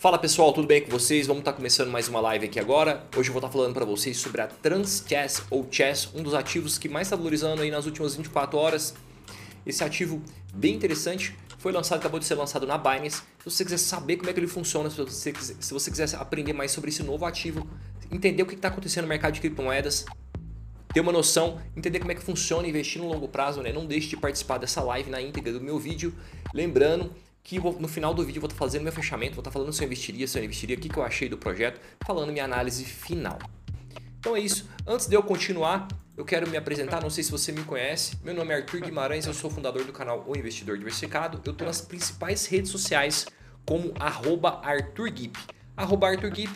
Fala pessoal, tudo bem com vocês? Vamos estar começando mais uma live aqui agora. Hoje eu vou estar falando para vocês sobre a Transchess ou Chess, um dos ativos que mais está valorizando aí nas últimas 24 horas. Esse ativo bem interessante foi lançado, acabou de ser lançado na Binance. Se você quiser saber como é que ele funciona, se você, quiser, se você quiser aprender mais sobre esse novo ativo, entender o que está acontecendo no mercado de criptomoedas, ter uma noção, entender como é que funciona investir no longo prazo, né? Não deixe de participar dessa live na íntegra do meu vídeo. Lembrando que no final do vídeo eu vou estar fazendo meu fechamento, vou estar falando se eu investiria, se eu investiria, o que, que eu achei do projeto, falando minha análise final. Então é isso. Antes de eu continuar, eu quero me apresentar, não sei se você me conhece. Meu nome é Arthur Guimarães, eu sou fundador do canal O Investidor Diversificado. Eu estou nas principais redes sociais como arroba ArthurGip. Arroba ArthurGip.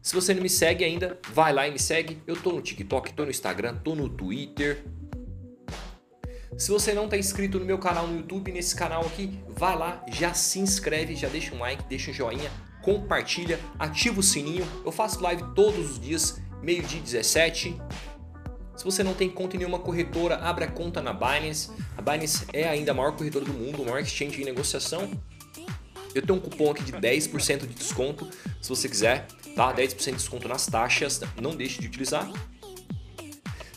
Se você não me segue ainda, vai lá e me segue. Eu estou no TikTok, estou no Instagram, estou no Twitter, se você não está inscrito no meu canal no YouTube, nesse canal aqui, vai lá, já se inscreve, já deixa um like, deixa um joinha, compartilha, ativa o sininho. Eu faço live todos os dias, meio-dia 17. Se você não tem conta em nenhuma corretora, abre a conta na Binance. A Binance é ainda a maior corretora do mundo, o maior exchange em negociação. Eu tenho um cupom aqui de 10% de desconto, se você quiser, tá? 10% de desconto nas taxas, não deixe de utilizar.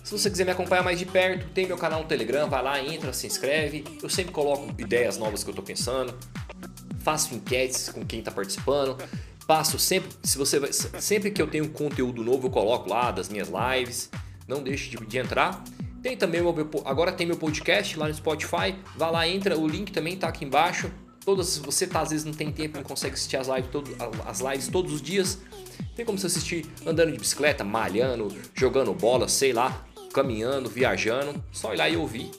Se você quiser me acompanhar mais de perto, tem meu canal no Telegram, vai lá, entra, se inscreve. Eu sempre coloco ideias novas que eu estou pensando, faço enquetes com quem está participando, passo sempre, se você sempre que eu tenho conteúdo novo eu coloco lá das minhas lives. Não deixe de, de entrar. Tem também meu, agora tem meu podcast lá no Spotify. Vai lá, entra, o link também está aqui embaixo. Todas, se você tá, às vezes não tem tempo, não consegue assistir as lives, todo, as lives todos os dias, tem como você assistir andando de bicicleta, malhando, jogando bola, sei lá, caminhando, viajando, só ir lá e ouvir.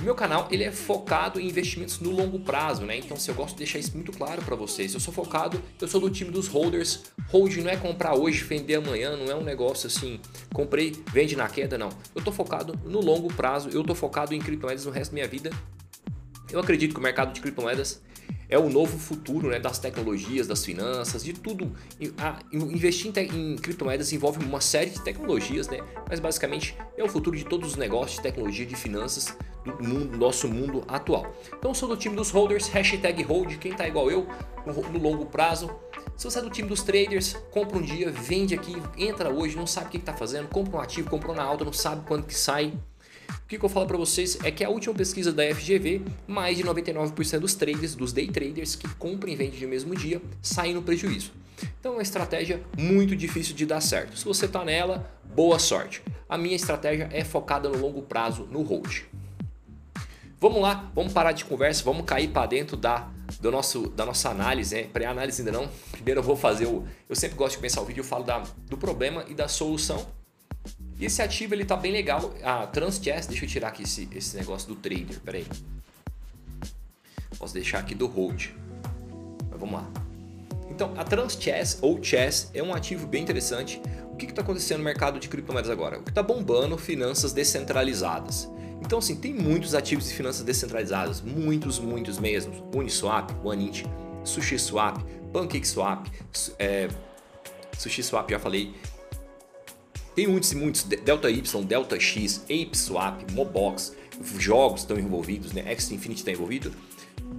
meu canal ele é focado em investimentos no longo prazo, né? Então, se eu gosto de deixar isso muito claro para vocês, eu sou focado, eu sou do time dos holders. Hold não é comprar hoje, vender amanhã, não é um negócio assim, comprei, vende na queda, não. Eu tô focado no longo prazo, eu tô focado em criptomoedas no resto da minha vida. Eu acredito que o mercado de criptomoedas é o novo futuro né, das tecnologias, das finanças, de tudo. investir em, em, criptomoedas envolve uma série de tecnologias, né? mas basicamente é o futuro de todos os negócios de tecnologia, de finanças do mundo, nosso mundo atual. Então sou do time dos holders, hashtag hold, quem tá igual eu no, no longo prazo. Se você é do time dos traders, compra um dia, vende aqui, entra hoje, não sabe o que está fazendo, compra um ativo, comprou na alta, não sabe quando que sai, o que, que eu falo para vocês é que a última pesquisa da FGV, mais de 99% dos traders, dos day traders que compram e vendem no mesmo dia, saem no prejuízo. Então é uma estratégia muito difícil de dar certo. Se você está nela, boa sorte. A minha estratégia é focada no longo prazo, no hold. Vamos lá, vamos parar de conversa, vamos cair para dentro da, do nosso, da nossa análise, né? Pré-análise ainda não. Primeiro eu vou fazer o. Eu sempre gosto de começar o vídeo, eu falo da, do problema e da solução e esse ativo ele tá bem legal. A TransChess, deixa eu tirar aqui esse, esse negócio do trader, peraí. Posso deixar aqui do hold. Mas vamos lá. Então, a TransChess ou Chess é um ativo bem interessante. O que está acontecendo no mercado de criptomoedas agora? O que está bombando? Finanças descentralizadas. Então, assim, tem muitos ativos de finanças descentralizadas, muitos, muitos mesmo. Uniswap, OneInt, SushiSwap, PancakeSwap, é, SushiSwap, já falei, tem muitos e muitos, Delta Y, Delta X, ApeSwap, Mobox, jogos estão envolvidos, né? X Infinity está envolvido.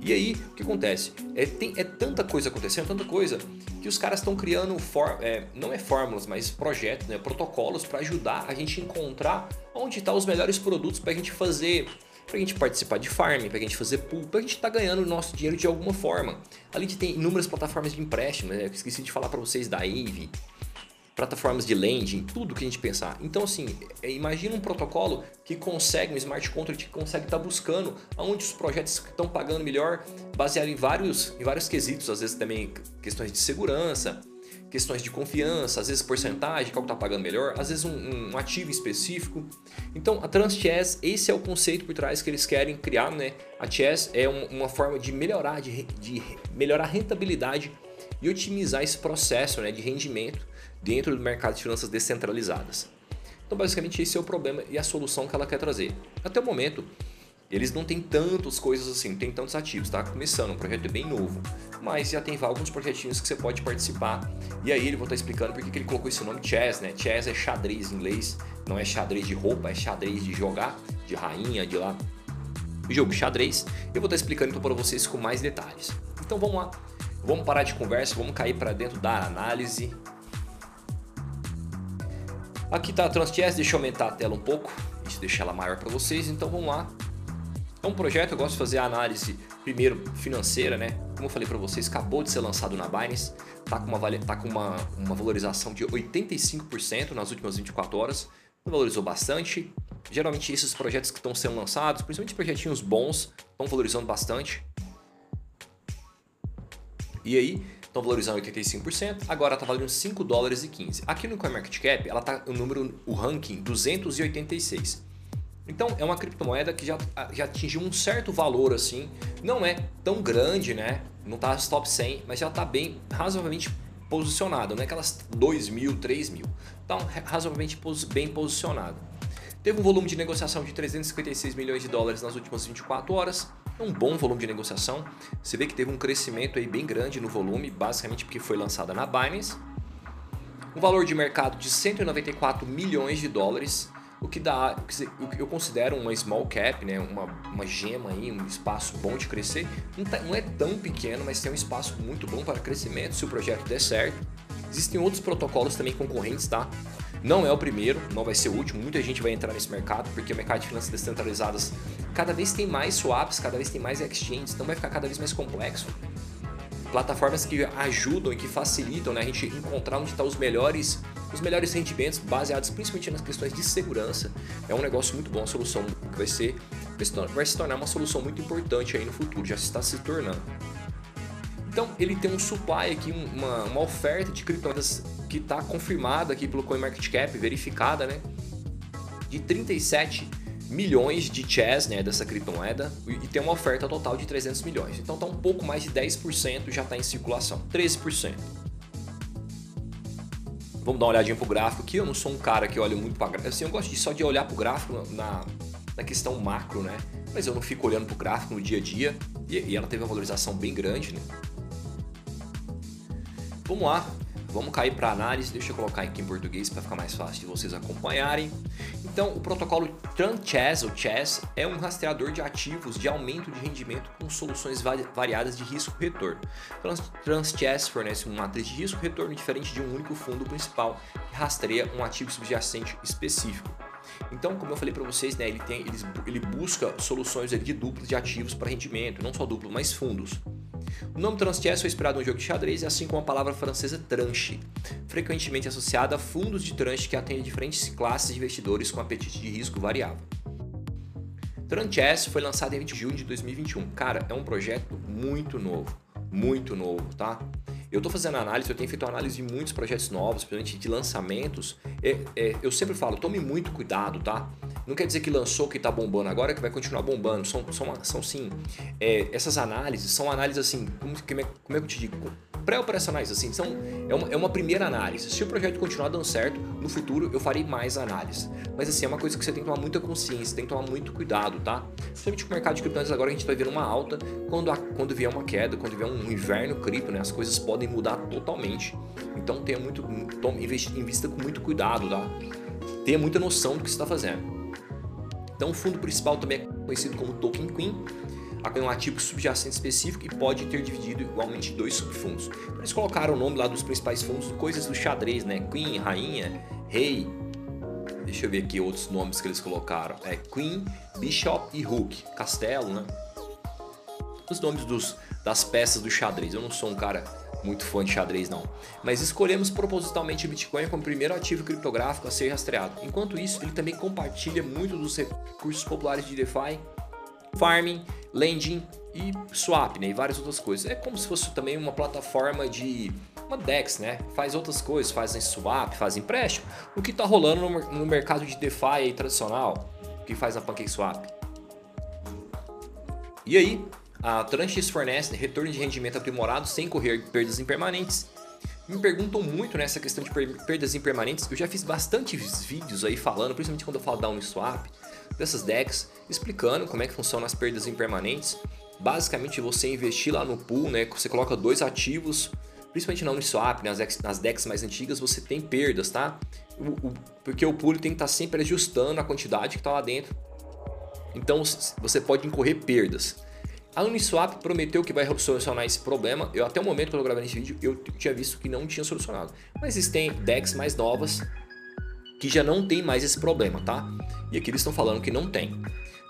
E aí, o que acontece? É, tem, é tanta coisa acontecendo, tanta coisa, que os caras estão criando, for, é, não é fórmulas, mas projetos, né, protocolos para ajudar a gente encontrar onde estão tá os melhores produtos para a gente fazer, para a gente participar de farm, para a gente fazer pool, para a gente estar tá ganhando o nosso dinheiro de alguma forma. Ali tem inúmeras plataformas de empréstimo, né? esqueci de falar para vocês da Ave, plataformas de lending, tudo que a gente pensar. Então, assim, é, imagina um protocolo que consegue, um smart contract que consegue estar tá buscando aonde os projetos estão pagando melhor, baseado em vários, em vários quesitos, às vezes também questões de segurança, questões de confiança, às vezes porcentagem, qual está pagando melhor, às vezes um, um, ativo específico. Então, a TransChess, esse é o conceito por trás que eles querem criar, né? A Chess é um, uma forma de melhorar, de, de melhorar a rentabilidade e otimizar esse processo né, de rendimento dentro do mercado de finanças descentralizadas. Então, basicamente, esse é o problema e a solução que ela quer trazer. Até o momento, eles não têm tantas coisas assim, não tem tantos ativos, tá começando, um projeto é bem novo, mas já tem alguns projetinhos que você pode participar. E aí ele vai estar explicando porque que ele colocou esse nome chess, né? Chess é xadrez em inglês, não é xadrez de roupa, é xadrez de jogar, de rainha, de lá. O jogo xadrez, eu vou estar explicando então para vocês com mais detalhes. Então vamos lá. Vamos parar de conversa, vamos cair para dentro da análise. Aqui está a TransTS, deixa eu aumentar a tela um pouco, deixa eu deixar ela maior para vocês, então vamos lá. É um projeto, eu gosto de fazer a análise primeiro financeira, né? Como eu falei para vocês, acabou de ser lançado na Binance, tá com uma, tá com uma, uma valorização de 85% nas últimas 24 horas, valorizou bastante. Geralmente esses projetos que estão sendo lançados, principalmente projetinhos bons, estão valorizando bastante. E aí, estão valorizando 85%, agora está valendo 5 dólares e 15. Aqui no CoinMarketCap, ela está o número, o ranking 286. Então é uma criptomoeda que já, já atingiu um certo valor assim, não é tão grande, né? Não está top 100, mas já está bem razoavelmente posicionado, não é aquelas 2 mil, 3 mil. Então razoavelmente bem posicionado. Teve um volume de negociação de 356 milhões de dólares nas últimas 24 horas, é um bom volume de negociação. Você vê que teve um crescimento aí bem grande no volume, basicamente porque foi lançada na Binance. Um valor de mercado de 194 milhões de dólares, o que dá, o que eu considero uma small cap, né? uma, uma gema aí, um espaço bom de crescer. Não, tá, não é tão pequeno, mas tem um espaço muito bom para crescimento se o projeto der certo. Existem outros protocolos também concorrentes, tá? Não é o primeiro, não vai ser o último. Muita gente vai entrar nesse mercado porque o mercado de finanças descentralizadas cada vez tem mais swaps, cada vez tem mais exchanges, então vai ficar cada vez mais complexo. Plataformas que ajudam e que facilitam né, a gente encontrar onde estão tá os melhores, os melhores rendimentos baseados principalmente nas questões de segurança. É um negócio muito bom, a solução que vai ser vai se tornar uma solução muito importante aí no futuro, já está se tornando. Então ele tem um supply aqui, uma, uma oferta de criptomoedas que está confirmada aqui pelo CoinMarketCap, verificada, né? De 37 milhões de chess, né, dessa criptomoeda, e tem uma oferta total de 300 milhões. Então tá um pouco mais de 10% já está em circulação, 13%. Vamos dar uma olhadinha pro gráfico aqui. Eu não sou um cara que olha muito para gráfico. Assim, eu gosto de, só de olhar pro gráfico na, na questão macro, né? Mas eu não fico olhando pro gráfico no dia a dia. E, e ela teve uma valorização bem grande, né? Vamos lá, vamos cair para análise. Deixa eu colocar aqui em português para ficar mais fácil de vocês acompanharem. Então, o protocolo TransChess, ou Chess, é um rastreador de ativos de aumento de rendimento com soluções variadas de risco-retorno. TransChess fornece uma matriz de risco-retorno diferente de um único fundo principal que rastreia um ativo subjacente específico. Então, como eu falei para vocês, né, ele, tem, ele, ele busca soluções de duplos de ativos para rendimento, não só duplo, mas fundos. O nome Transchess foi inspirado no jogo de xadrez, assim como a palavra francesa tranche, frequentemente associada a fundos de tranche que atendem diferentes classes de investidores com apetite de risco variável. Tranchess foi lançado em 20 de junho de 2021. Cara, é um projeto muito novo, muito novo, tá? Eu estou fazendo análise, eu tenho feito análise de muitos projetos novos, principalmente de lançamentos. É, é, eu sempre falo, tome muito cuidado, tá? Não quer dizer que lançou que está bombando agora que vai continuar bombando. São, são, são sim, é, essas análises são análises assim, como, como, é, como é que eu te digo? Pré-operacionais, assim, são, é, uma, é uma primeira análise. Se o projeto continuar dando certo, no futuro eu farei mais análises. Mas assim, é uma coisa que você tem que tomar muita consciência, tem que tomar muito cuidado, tá? Principalmente com o mercado de criptomoedas agora a gente vai ver uma alta, quando, a, quando vier uma queda, quando vier um inverno cripto, né, as coisas podem mudar totalmente. Então tenha muito, tome, invista com muito cuidado, tá? Tenha muita noção do que você está fazendo. Então o fundo principal também é conhecido como Token Queen, é um ativo subjacente específico e pode ter dividido igualmente dois subfundos. Eles colocaram o nome lá dos principais fundos, coisas do xadrez, né? Queen, rainha, rei. Deixa eu ver aqui outros nomes que eles colocaram. É Queen, Bishop e Rook. Castelo, né? Os nomes dos, das peças do xadrez. Eu não sou um cara muito fã de xadrez não. Mas escolhemos propositalmente o Bitcoin como primeiro ativo criptográfico a ser rastreado. Enquanto isso, ele também compartilha muito dos recursos populares de DeFi, farming, lending e swap, né, e várias outras coisas. É como se fosse também uma plataforma de uma DEX, né? Faz outras coisas, fazem swap, faz empréstimo. O que está rolando no, no, mercado de DeFi aí, tradicional, que faz a PancakeSwap. E aí, a Tranches fornece retorno de rendimento aprimorado sem correr perdas impermanentes. Me perguntam muito nessa questão de perdas impermanentes. Eu já fiz bastantes vídeos aí falando, principalmente quando eu falo da Uniswap, dessas decks, explicando como é que funcionam as perdas impermanentes. Basicamente, você investir lá no pool, né? Você coloca dois ativos, principalmente na Uniswap, né, nas, nas decks mais antigas, você tem perdas, tá? O, o, porque o pool tem que estar tá sempre ajustando a quantidade que está lá dentro. Então você pode incorrer perdas. A Uniswap prometeu que vai solucionar esse problema. Eu até o momento que eu gravei esse vídeo, eu tinha visto que não tinha solucionado. Mas existem decks mais novas que já não tem mais esse problema, tá? E aqui eles estão falando que não tem.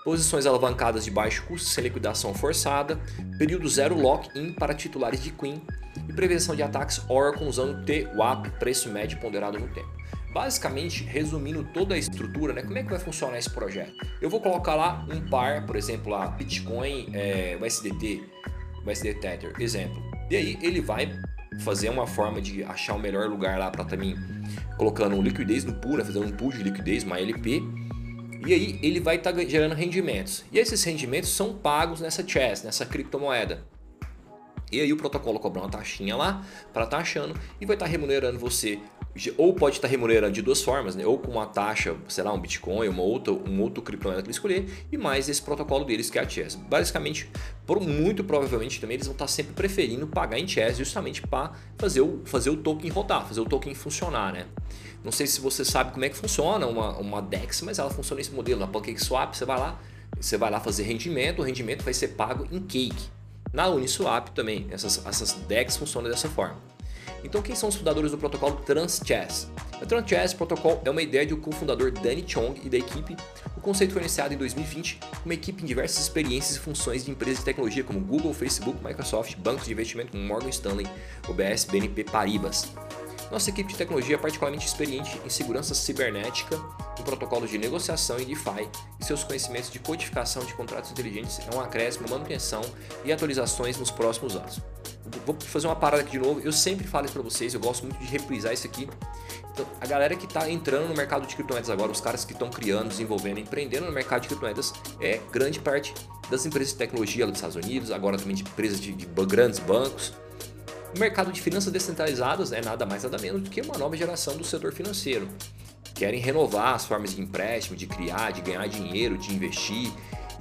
Posições alavancadas de baixo custo sem liquidação forçada, período zero lock-in para titulares de Queen e prevenção de ataques Oracle usando TWAP, preço médio ponderado no tempo. Basicamente, resumindo toda a estrutura, né, como é que vai funcionar esse projeto? Eu vou colocar lá um par, por exemplo, lá Bitcoin, é, USDT, USD Tether, exemplo. E aí ele vai fazer uma forma de achar o melhor lugar lá para também colocando liquidez no pool, né, fazendo um pool de liquidez, uma LP. E aí ele vai estar tá gerando rendimentos. E esses rendimentos são pagos nessa chess, nessa criptomoeda. E aí o protocolo cobra uma taxinha lá para taxando e vai estar tá remunerando você ou pode estar remunerando de duas formas, né? ou com uma taxa, sei lá, um Bitcoin, uma outra, um outro criptomoeda que ele escolher, e mais esse protocolo deles que é a Chess. Basicamente, por muito provavelmente também eles vão estar sempre preferindo pagar em Chess justamente para fazer o, fazer o token rodar, fazer o token funcionar, né? Não sei se você sabe como é que funciona uma, uma DEX, mas ela funciona nesse modelo. Na PancakeSwap você vai lá, você vai lá fazer rendimento, o rendimento vai ser pago em cake. Na Uniswap também, essas, essas DEX funcionam dessa forma. Então, quem são os fundadores do protocolo TransChess? O TransChess Protocol é uma ideia do cofundador Danny Chong e da equipe. O conceito foi iniciado em 2020 com uma equipe em diversas experiências e funções de empresas de tecnologia como Google, Facebook, Microsoft, bancos de investimento como Morgan Stanley, UBS, BNP Paribas. Nossa equipe de tecnologia é particularmente experiente em segurança cibernética, protocolos de negociação e DeFi, e seus conhecimentos de codificação de contratos inteligentes é um acréscimo, manutenção e atualizações nos próximos anos vou fazer uma parada aqui de novo. Eu sempre falo isso para vocês, eu gosto muito de reprisar isso aqui. Então, a galera que está entrando no mercado de criptomoedas agora, os caras que estão criando, desenvolvendo, empreendendo no mercado de criptomoedas, é grande parte das empresas de tecnologia dos Estados Unidos, agora também de empresas de, de grandes bancos. O mercado de finanças descentralizadas é nada mais nada menos do que uma nova geração do setor financeiro. Querem renovar as formas de empréstimo, de criar, de ganhar dinheiro, de investir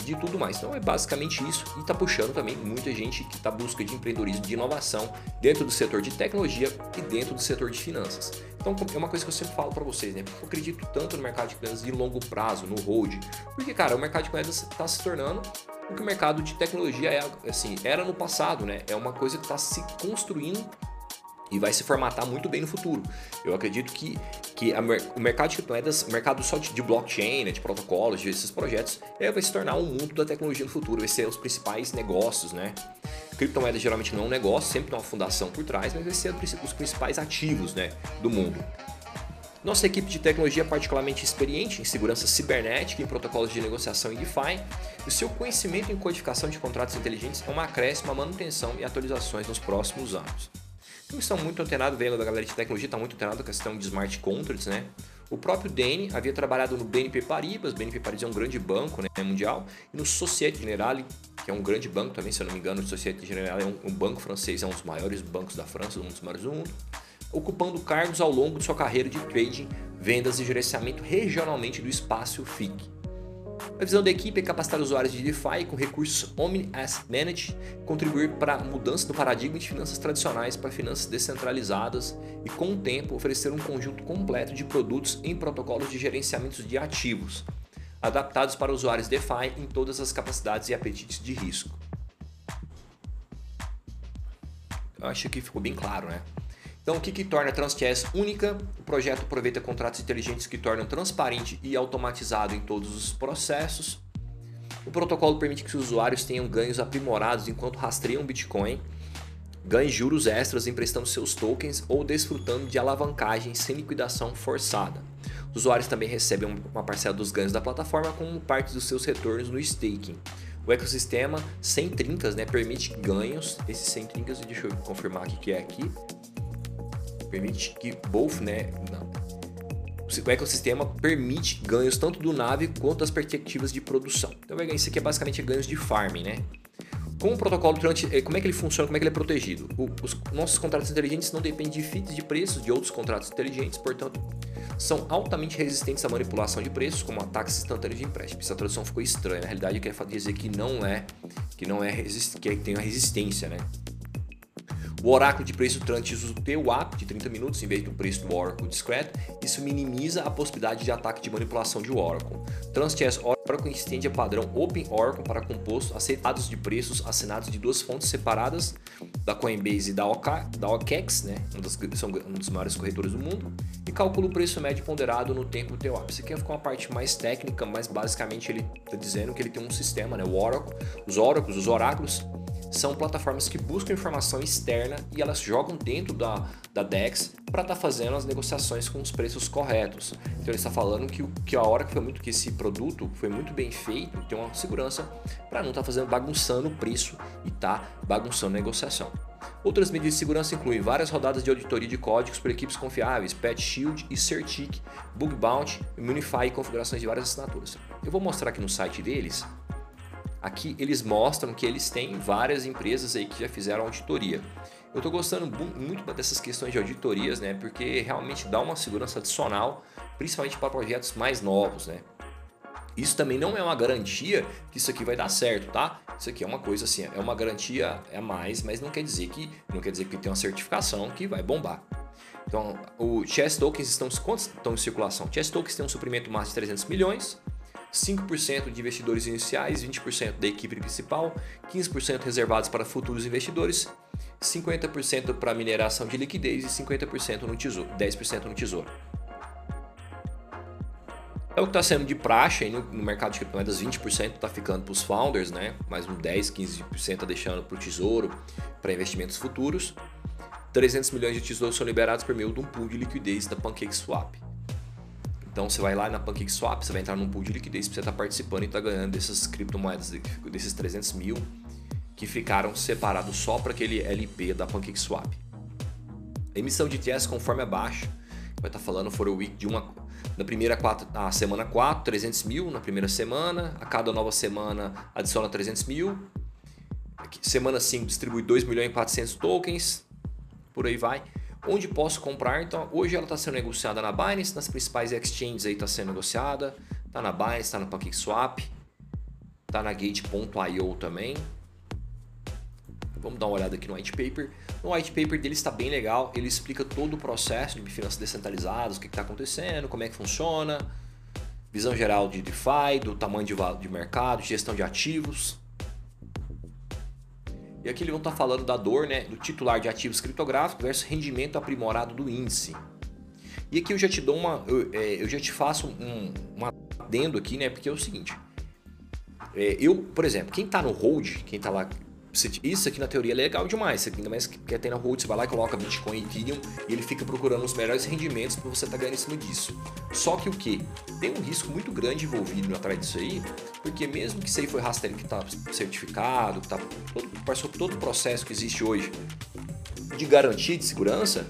de tudo mais. Então é basicamente isso e está puxando também muita gente que está busca de empreendedorismo, de inovação dentro do setor de tecnologia e dentro do setor de finanças. Então é uma coisa que eu sempre falo para vocês, né? Eu acredito tanto no mercado de finanças de longo prazo, no hold, porque cara, o mercado de moedas está se tornando o que o mercado de tecnologia é, assim, era no passado, né? É uma coisa que está se construindo e vai se formatar muito bem no futuro. Eu acredito que, que a, o mercado de criptomoedas, o mercado só de, de blockchain, né, de protocolos, de esses projetos, é, vai se tornar um mundo da tecnologia no futuro, vai ser os principais negócios, né? Criptomoedas geralmente não é um negócio, sempre tem uma fundação por trás, mas vai ser os principais ativos né, do mundo. Nossa equipe de tecnologia é particularmente experiente em segurança cibernética em protocolos de negociação e DeFi, e o seu conhecimento em codificação de contratos inteligentes é uma acréscimo à manutenção e atualizações nos próximos anos. Eles estão muito antenados, vendo da galera de tecnologia está muito antenado com a questão de smart contracts, né? O próprio Danny havia trabalhado no BNP Paribas, BNP Paribas é um grande banco né, mundial, e no Societe Generale, que é um grande banco também, se eu não me engano, o Societe Generale é um, um banco francês, é um dos maiores bancos da França, um dos maiores do mundo, ocupando cargos ao longo de sua carreira de trading, vendas e gerenciamento regionalmente do espaço FIC. A visão da equipe é capacitar usuários de DeFi com recursos Omni Asset Managed, contribuir para a mudança do paradigma de finanças tradicionais para finanças descentralizadas e, com o tempo, oferecer um conjunto completo de produtos em protocolos de gerenciamento de ativos, adaptados para usuários DeFi em todas as capacidades e apetites de risco. Eu acho que ficou bem claro, né? Então, o que, que torna a TransChess única? O projeto aproveita contratos inteligentes que tornam transparente e automatizado em todos os processos. O protocolo permite que os usuários tenham ganhos aprimorados enquanto rastreiam Bitcoin, ganhem juros extras emprestando seus tokens ou desfrutando de alavancagem sem liquidação forçada. Os usuários também recebem uma parcela dos ganhos da plataforma como parte dos seus retornos no staking. O ecossistema sem trincas né, permite ganhos, esses sem trincas, deixa eu confirmar o que é aqui, permite que both, né, o ecossistema permite ganhos tanto do nave quanto das perspectivas de produção. Então isso aqui é basicamente ganhos de farming, né? Com o protocolo eh, como é que ele funciona, como é que ele é protegido? O, os nossos contratos inteligentes não dependem de feeds de preços de outros contratos inteligentes, portanto, são altamente resistentes à manipulação de preços, como ataques instantâneos de empréstimo. Essa tradução ficou estranha. Na realidade, eu queria dizer que não é que não é que tem a resistência, né? O oráculo de preço Trant usa o PWAP de 30 minutos em vez do preço do Oracle discreto. Isso minimiza a possibilidade de ataque de manipulação de Oracle. TransChess Oracle estende a padrão Open Oracle para composto aceitados de preços assinados de duas fontes separadas da Coinbase e da, OK, da OKEx, né? um, dos, são um dos maiores corretores do mundo, e calcula o preço médio ponderado no tempo TWAP. Isso aqui ficar uma parte mais técnica, mas basicamente ele está dizendo que ele tem um sistema, né? o Oracle, os Oracles, os oráculos, são plataformas que buscam informação externa e elas jogam dentro da, da DEX para estar tá fazendo as negociações com os preços corretos. Então ele está falando que, que a hora que foi muito que esse produto foi muito bem feito, tem uma segurança para não estar tá fazendo bagunçando o preço e tá bagunçando a negociação. Outras medidas de segurança incluem várias rodadas de auditoria de códigos por equipes confiáveis, Patch Shield e Certic, Bug Bounty, Immunify e configurações de várias assinaturas. Eu vou mostrar aqui no site deles Aqui eles mostram que eles têm várias empresas aí que já fizeram auditoria. Eu estou gostando muito dessas questões de auditorias, né? Porque realmente dá uma segurança adicional, principalmente para projetos mais novos, né? Isso também não é uma garantia que isso aqui vai dar certo, tá? Isso aqui é uma coisa assim, é uma garantia a mais, mas não quer dizer que não quer dizer que tem uma certificação que vai bombar. Então, o Chess Tokens estão estão em circulação? Chess Tokens tem um suprimento máximo de 300 milhões. 5% de investidores iniciais, 20% da equipe principal, 15% reservados para futuros investidores, 50% para mineração de liquidez e 50% no tesouro, 10% no tesouro. É o que está sendo de praxe no, no mercado de criptomoedas, 20% está ficando para os founders, né? mais um 10, 15% está deixando para o tesouro, para investimentos futuros. 300 milhões de tesouros são liberados por meio de um pool de liquidez da PancakeSwap. Então você vai lá na PancakeSwap, você vai entrar num pool de liquidez para você estar tá participando e estar tá ganhando dessas criptomoedas, desses 300 mil que ficaram separados só para aquele LP da PancakeSwap. Emissão de TS conforme abaixo, vai estar tá falando for a week de uma na primeira quatro, a semana 4, 300 mil na primeira semana, a cada nova semana adiciona 300 mil, semana 5 distribui 2 milhões e 400 tokens, por aí vai. Onde posso comprar? Então, hoje ela está sendo negociada na Binance, nas principais exchanges aí está sendo negociada. Está na Binance, está na PancakeSwap, está na Gate.io também. Vamos dar uma olhada aqui no white paper. No white paper dele está bem legal, ele explica todo o processo de finanças descentralizadas, o que está acontecendo, como é que funciona, visão geral de DeFi, do tamanho de, de mercado, gestão de ativos. E aqui eles vão estar tá falando da dor né, do titular de ativos criptográficos versus rendimento aprimorado do índice. E aqui eu já te dou uma. Eu, é, eu já te faço um, um adendo aqui, né? Porque é o seguinte. É, eu, por exemplo, quem está no hold, quem está lá isso aqui na teoria é legal demais. Isso aqui, ainda mais que quer ter na você vai lá e coloca Bitcoin e Ethereum e ele fica procurando os melhores rendimentos para você estar tá ganhando em cima disso. Só que o que? Tem um risco muito grande envolvido atrás disso aí, porque mesmo que isso aí foi rastreio que está certificado, que tá todo, passou todo o processo que existe hoje de garantia de segurança,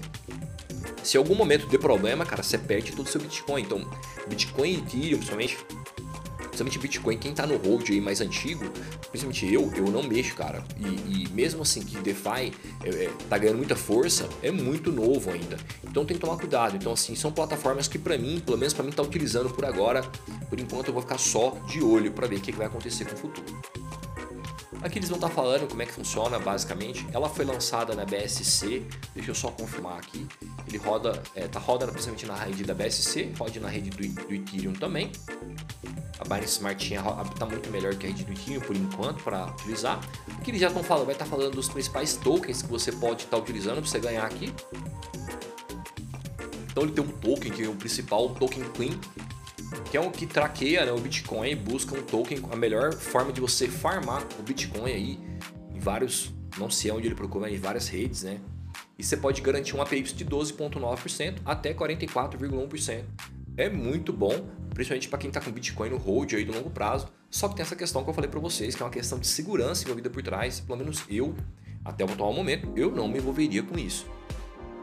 se algum momento der problema, cara, você perde todo o seu Bitcoin. Então, Bitcoin e Ethereum, principalmente, principalmente Bitcoin, quem tá no hold aí mais antigo, principalmente eu, eu não mexo, cara. E, e mesmo assim que DeFi é, é, tá ganhando muita força, é muito novo ainda. Então tem que tomar cuidado. Então assim, são plataformas que para mim, pelo menos para mim tá utilizando por agora. Por enquanto eu vou ficar só de olho para ver o que, que vai acontecer com o futuro. Aqui eles vão estar tá falando como é que funciona basicamente. Ela foi lançada na BSC, deixa eu só confirmar aqui. Ele roda, é, tá rodando principalmente na rede da BSC, roda na rede do, do Ethereum também. A Binance Smart Chain está muito melhor que a rede do Ethereum por enquanto para utilizar. Aqui eles já estão falando, vai estar tá falando dos principais tokens que você pode estar tá utilizando para você ganhar aqui. Então ele tem um token que é o principal, o token Clean, que é um que traqueia né, o Bitcoin e busca um token, a melhor forma de você farmar o Bitcoin aí em vários, não sei onde ele procura, em várias redes, né? E você pode garantir um APY de 12,9% até 44,1%. É muito bom, principalmente para quem está com Bitcoin no hold aí do longo prazo. Só que tem essa questão que eu falei para vocês, que é uma questão de segurança envolvida por trás. Pelo menos eu, até o atual momento, eu não me envolveria com isso.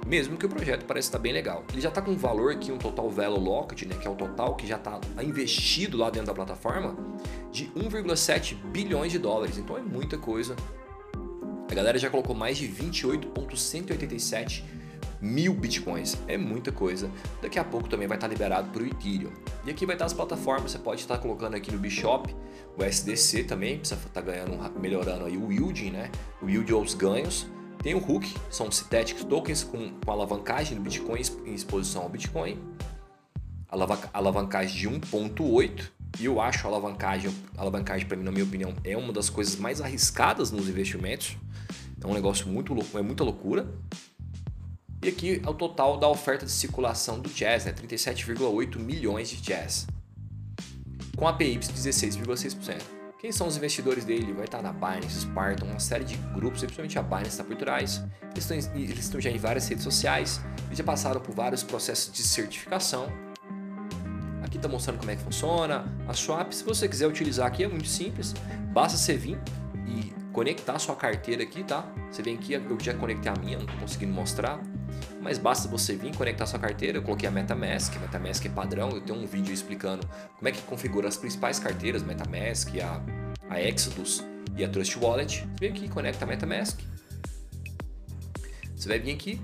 Mesmo que o projeto pareça estar bem legal. Ele já está com um valor aqui, um total value locked, né, que é o total que já está investido lá dentro da plataforma, de 1,7 bilhões de dólares. Então é muita coisa. A galera já colocou mais de 28,187 mil bitcoins. É muita coisa. Daqui a pouco também vai estar liberado para o Ethereum. E aqui vai estar as plataformas. Você pode estar colocando aqui no Bishop o SDC também, precisa estar ganhando, melhorando aí o yielding, né? O yield ou os ganhos. Tem o Hook, são synthetic tokens com, com alavancagem do Bitcoin em exposição ao Bitcoin. Alavancagem de 1.8 e eu acho a alavancagem, a alavancagem para mim, na minha opinião, é uma das coisas mais arriscadas nos investimentos. É um negócio muito louco, é muita loucura. E aqui é o total da oferta de circulação do Jazz, né? 37,8 milhões de Jazz. Com a PY 16,6%. Quem são os investidores dele? Vai estar na Binance, Spartan, uma série de grupos, principalmente a Binance está por trás. Eles estão, eles estão já em várias redes sociais, eles já passaram por vários processos de certificação. Aqui está mostrando como é que funciona. A Swap, se você quiser utilizar aqui, é muito simples. Basta você vir e conectar sua carteira aqui, tá? Você vem aqui, eu já conectei a minha, não estou conseguindo mostrar. Mas basta você vir conectar sua carteira. Eu coloquei a MetaMask, MetaMask é padrão. Eu tenho um vídeo explicando como é que configura as principais carteiras, MetaMask, a, a Exodus e a Trust Wallet. Você vem aqui, conecta a MetaMask. Você vai vir aqui,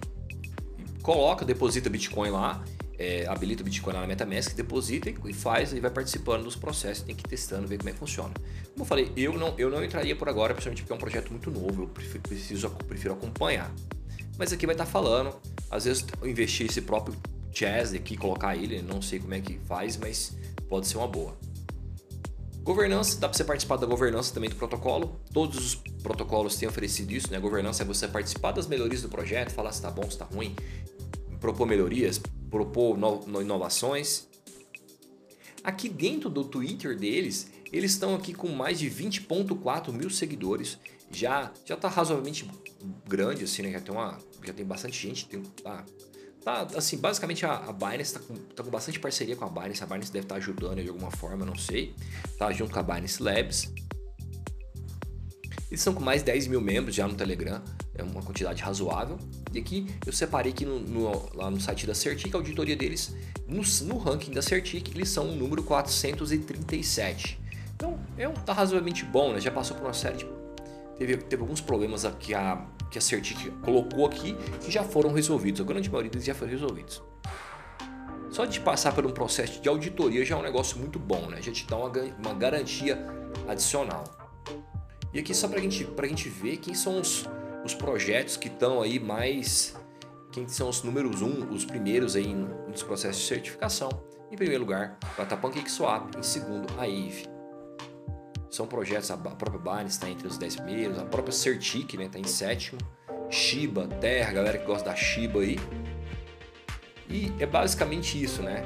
coloca, deposita Bitcoin lá é, habilita o Bitcoin na MetaMask, deposita e faz e vai participando dos processos, tem que ir testando, ver como é que funciona. Como eu falei, eu não, eu não entraria por agora, principalmente porque é um projeto muito novo, eu prefiro, preciso, prefiro acompanhar. Mas aqui vai estar falando, às vezes investir esse próprio Jazz aqui, colocar ele, não sei como é que faz, mas pode ser uma boa. Governança, dá para você participar da governança também do protocolo. Todos os protocolos têm oferecido isso, né? governança é você participar das melhorias do projeto, falar se está bom, se está ruim, propor melhorias, propor no, no inovações. Aqui dentro do Twitter deles, eles estão aqui com mais de 20.4 mil seguidores. Já já está razoavelmente grande, assim, né? Já tem, uma, já tem bastante gente. Tem, tá, tá, assim, basicamente a, a Binance está com, tá com bastante parceria com a Binance. A Binance deve estar tá ajudando de alguma forma, não sei. Tá junto com a Binance Labs. Eles estão com mais de 10 mil membros já no Telegram, é uma quantidade razoável. E aqui eu separei aqui no, no, lá no site da Certic, a auditoria deles, no, no ranking da Certic, eles são o número 437. Então, é um, tá razoavelmente bom, né? Já passou por uma série de... Teve, teve alguns problemas que a, que a Certic colocou aqui que já foram resolvidos. A grande maioria deles já foram resolvidos. Só de passar por um processo de auditoria já é um negócio muito bom, né? Já te dá uma, uma garantia adicional. E aqui só para gente, a gente ver quem são os, os projetos que estão aí mais... Quem são os números um, os primeiros aí nos processos de certificação. Em primeiro lugar, vai estar. Em segundo, a. São projetos, a própria Binance está entre os 10 primeiros, a própria Certic está né, tá em sétimo. Shiba, Terra, galera que gosta da Shiba aí. E é basicamente isso, né?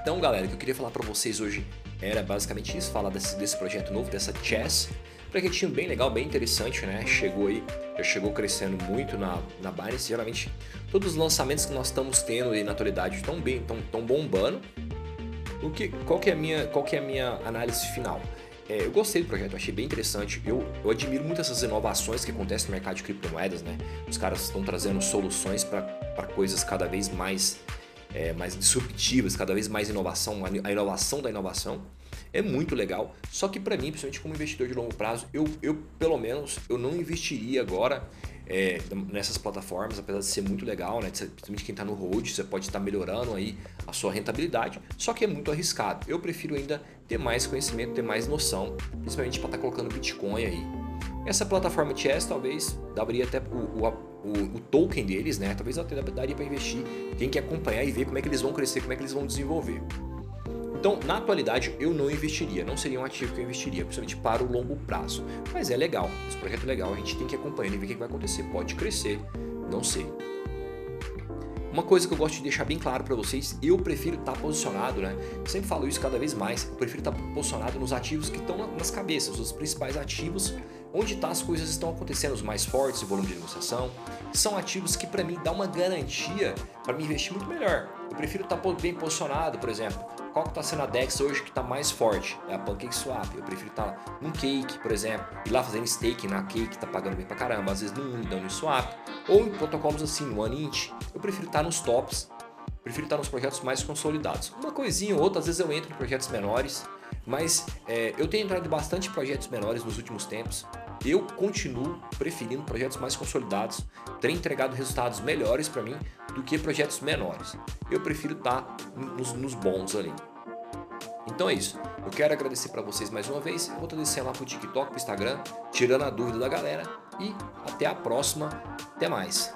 Então, galera, o que eu queria falar para vocês hoje era basicamente isso, falar desse, desse projeto novo, dessa Chess. Projetinho bem legal, bem interessante, né? Chegou aí, já chegou crescendo muito na, na Binance. Geralmente, todos os lançamentos que nós estamos tendo aí na atualidade estão bem, estão, estão bombando. O que, qual, que é a minha, qual que é a minha análise final? É, eu gostei do projeto, achei bem interessante. Eu, eu admiro muito essas inovações que acontecem no mercado de criptomoedas, né? Os caras estão trazendo soluções para coisas cada vez mais é, mais disruptivas, cada vez mais inovação, a inovação da inovação. É muito legal, só que para mim, principalmente como investidor de longo prazo, eu, eu pelo menos eu não investiria agora é, nessas plataformas, apesar de ser muito legal, né? principalmente quem está no hold, você pode estar tá melhorando aí a sua rentabilidade, só que é muito arriscado. Eu prefiro ainda ter mais conhecimento, ter mais noção, principalmente para estar tá colocando Bitcoin aí. Essa plataforma Chess talvez daria até o, o o, o, token deles, né? Talvez até daria para investir. Tem que acompanhar e ver como é que eles vão crescer, como é que eles vão desenvolver. Então, na atualidade, eu não investiria, não seria um ativo que eu investiria, principalmente para o longo prazo. Mas é legal, esse projeto é legal, a gente tem que acompanhar e ver o que vai acontecer. Pode crescer, não sei. Uma coisa que eu gosto de deixar bem claro para vocês, eu prefiro estar tá posicionado, né? sempre falo isso cada vez mais, eu prefiro estar tá posicionado nos ativos que estão nas cabeças, os principais ativos, onde tá as coisas estão acontecendo, os mais fortes, o volume de negociação. São ativos que para mim dá uma garantia para me investir muito melhor. Eu prefiro estar tá bem posicionado, por exemplo, qual que está sendo a DEX hoje que está mais forte? É a PancakeSwap. Eu prefiro estar tá num Cake, por exemplo, ir lá fazendo staking na Cake, está pagando bem pra caramba, às vezes num Uniswap, ou em protocolos assim, no OneInt. Eu prefiro estar tá nos tops, prefiro estar tá nos projetos mais consolidados. Uma coisinha ou outra, às vezes eu entro em projetos menores, mas é, eu tenho entrado em bastante projetos menores nos últimos tempos. Eu continuo preferindo projetos mais consolidados, ter entregado resultados melhores para mim do que projetos menores. Eu prefiro estar tá nos, nos bons ali. Então é isso. Eu quero agradecer para vocês mais uma vez. Eu vou estar descendo lá pro TikTok, pro Instagram, tirando a dúvida da galera. e até a próxima. Até mais.